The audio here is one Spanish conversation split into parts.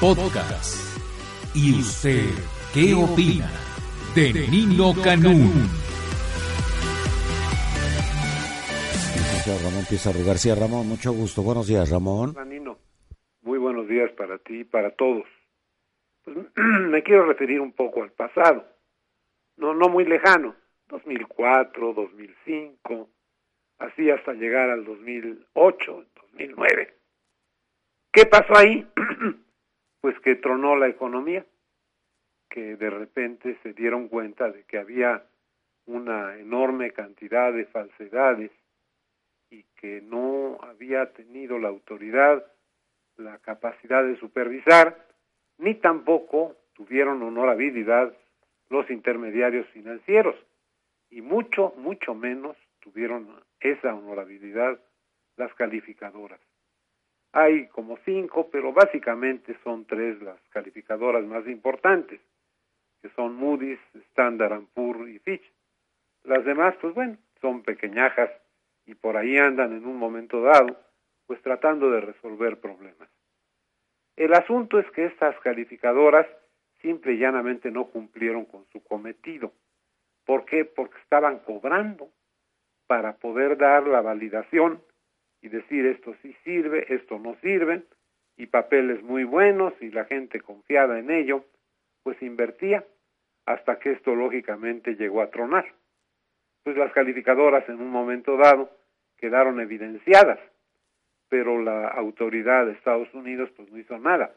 Podcast. ¿Y usted qué opina de Nino Canún? Ramón Pizarro García. Ramón, mucho gusto. Buenos días, Ramón. Nino, muy buenos días para ti y para todos. Pues, me quiero referir un poco al pasado, no, no muy lejano, 2004, 2005, así hasta llegar al 2008, 2009. ¿Qué pasó ahí? pues que tronó la economía, que de repente se dieron cuenta de que había una enorme cantidad de falsedades y que no había tenido la autoridad la capacidad de supervisar, ni tampoco tuvieron honorabilidad los intermediarios financieros, y mucho, mucho menos tuvieron esa honorabilidad las calificadoras. Hay como cinco, pero básicamente son tres las calificadoras más importantes, que son Moody's, Standard Poor's y Fitch. Las demás, pues bueno, son pequeñajas y por ahí andan en un momento dado, pues tratando de resolver problemas. El asunto es que estas calificadoras simple y llanamente no cumplieron con su cometido. ¿Por qué? Porque estaban cobrando para poder dar la validación y decir esto sí sirve, esto no sirve, y papeles muy buenos y la gente confiada en ello, pues invertía hasta que esto lógicamente llegó a tronar. Pues las calificadoras en un momento dado quedaron evidenciadas, pero la autoridad de Estados Unidos pues no hizo nada.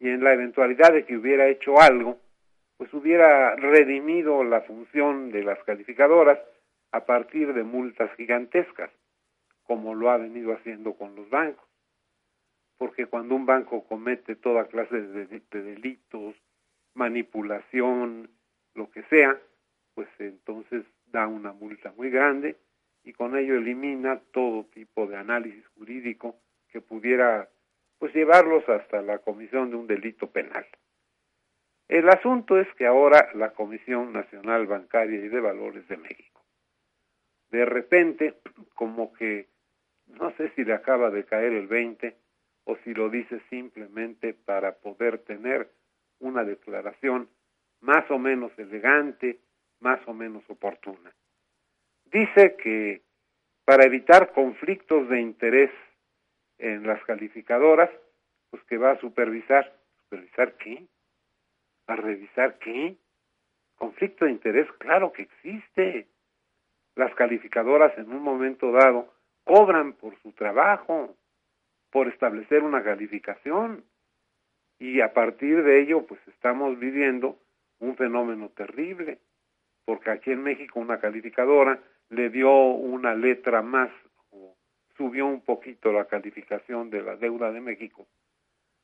Y en la eventualidad de que hubiera hecho algo, pues hubiera redimido la función de las calificadoras a partir de multas gigantescas como lo ha venido haciendo con los bancos. Porque cuando un banco comete toda clase de, delitos, manipulación, lo que sea, pues entonces da una multa muy grande y con ello elimina todo tipo de análisis jurídico que pudiera pues llevarlos hasta la comisión de un delito penal. El asunto es que ahora la Comisión Nacional Bancaria y de Valores de México, de repente, como que no sé si le acaba de caer el 20 o si lo dice simplemente para poder tener una declaración más o menos elegante, más o menos oportuna. Dice que para evitar conflictos de interés en las calificadoras, pues que va a supervisar. ¿Supervisar qué? ¿A revisar qué? Conflicto de interés, claro que existe. Las calificadoras en un momento dado cobran por su trabajo, por establecer una calificación y a partir de ello pues estamos viviendo un fenómeno terrible, porque aquí en México una calificadora le dio una letra más o subió un poquito la calificación de la deuda de México.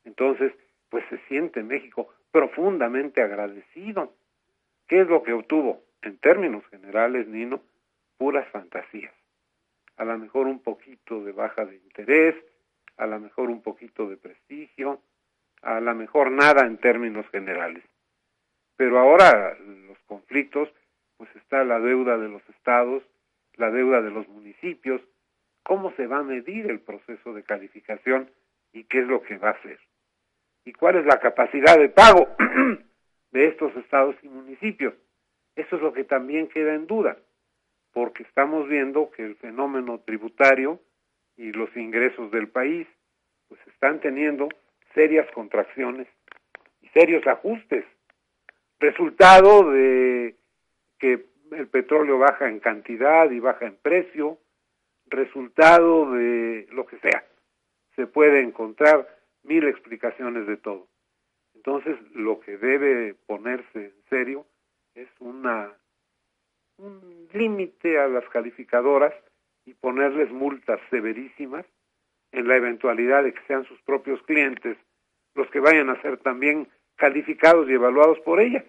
Entonces, pues se siente México profundamente agradecido. ¿Qué es lo que obtuvo? En términos generales, Nino, puras fantasías a lo mejor un poquito de baja de interés, a lo mejor un poquito de prestigio, a lo mejor nada en términos generales. Pero ahora los conflictos, pues está la deuda de los estados, la deuda de los municipios, cómo se va a medir el proceso de calificación y qué es lo que va a hacer. Y cuál es la capacidad de pago de estos estados y municipios. Eso es lo que también queda en duda porque estamos viendo que el fenómeno tributario y los ingresos del país pues están teniendo serias contracciones y serios ajustes, resultado de que el petróleo baja en cantidad y baja en precio, resultado de lo que sea. Se puede encontrar mil explicaciones de todo. Entonces, lo que debe ponerse en serio es una un límite a las calificadoras y ponerles multas severísimas en la eventualidad de que sean sus propios clientes los que vayan a ser también calificados y evaluados por ella,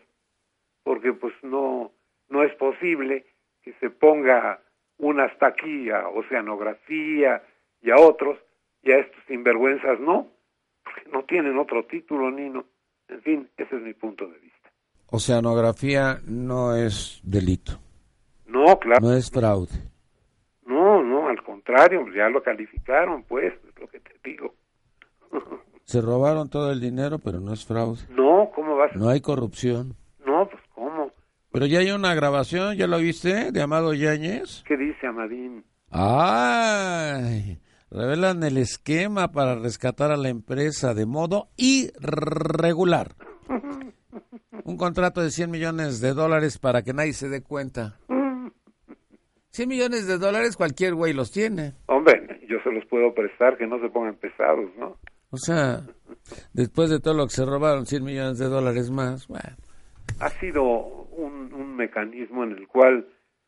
porque pues no no es posible que se ponga una hasta aquí a oceanografía y a otros y a estos sinvergüenzas no, porque no tienen otro título ni no. En fin, ese es mi punto de vista. Oceanografía no es delito. No, claro. No es fraude. No, no, al contrario, ya lo calificaron, pues, es lo que te digo. Se robaron todo el dinero, pero no es fraude. No, ¿cómo vas? No hay corrupción. No, pues, ¿cómo? Pero ya hay una grabación, ¿ya lo viste? De Amado Yáñez. ¿Qué dice Amadín? ¡Ay! Revelan el esquema para rescatar a la empresa de modo irregular. Un contrato de 100 millones de dólares para que nadie se dé cuenta. 100 millones de dólares cualquier güey los tiene. Hombre, yo se los puedo prestar, que no se pongan pesados, ¿no? O sea, después de todo lo que se robaron, 100 millones de dólares más, bueno. Ha sido un, un mecanismo en el cual,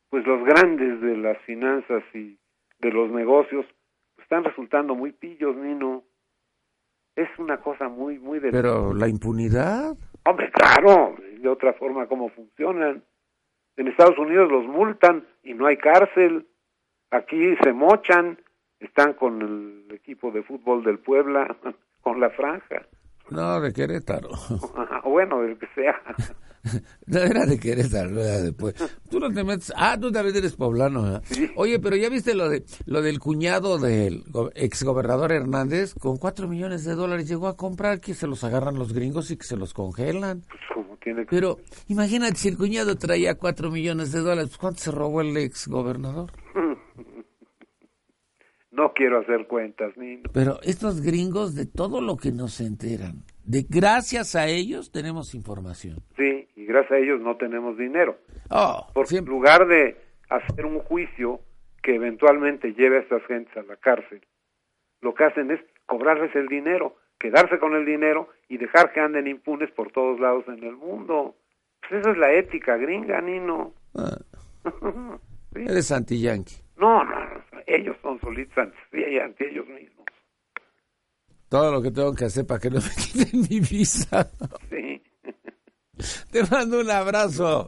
pues los grandes de las finanzas y de los negocios están resultando muy pillos, Nino. Es una cosa muy, muy de... Pero la impunidad. Hombre, claro, de otra forma, ¿cómo funcionan? En Estados Unidos los multan y no hay cárcel. Aquí se mochan, están con el equipo de fútbol del Puebla, con la franja. No, de Querétaro. bueno, del que sea. No era de Querétaro, era después. Tú no te metes. Ah, tú también eres poblano. Oye, pero ya viste lo de lo del cuñado del go- exgobernador Hernández, con cuatro millones de dólares llegó a comprar que se los agarran los gringos y que se los congelan. Pues como tiene que... Pero imagínate si el cuñado traía cuatro millones de dólares, pues, ¿cuánto se robó el exgobernador? No quiero hacer cuentas, Nino. Pero estos gringos de todo lo que nos enteran, de gracias a ellos tenemos información. Sí, gracias a ellos no tenemos dinero. Oh, Porque siempre- en lugar de hacer un juicio que eventualmente lleve a estas gentes a la cárcel, lo que hacen es cobrarles el dinero, quedarse con el dinero y dejar que anden impunes por todos lados en el mundo. Pues esa es la ética gringa, Nino. ah, Sí. eres anti-yankee. No, no, no, ellos son solitos ante, ante ellos mismos. Todo lo que tengo que hacer para que no me quiten mi visa. Sí, Te mando un abrazo.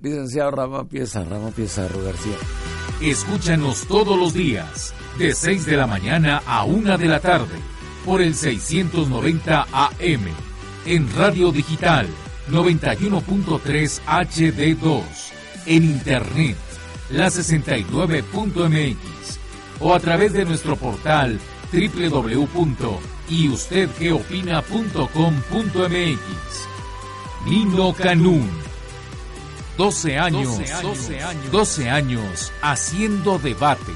Licenciado Ramón Pieza, Ramón Pizarro García. Escúchanos todos los días, de 6 de la mañana a 1 de la tarde, por el 690 AM, en Radio Digital 91.3 HD2, en Internet, la 69.mx, o a través de nuestro portal www.yustedqueopina.com.mx. Nino Canún. 12 años, 12 años, 12 años haciendo debate.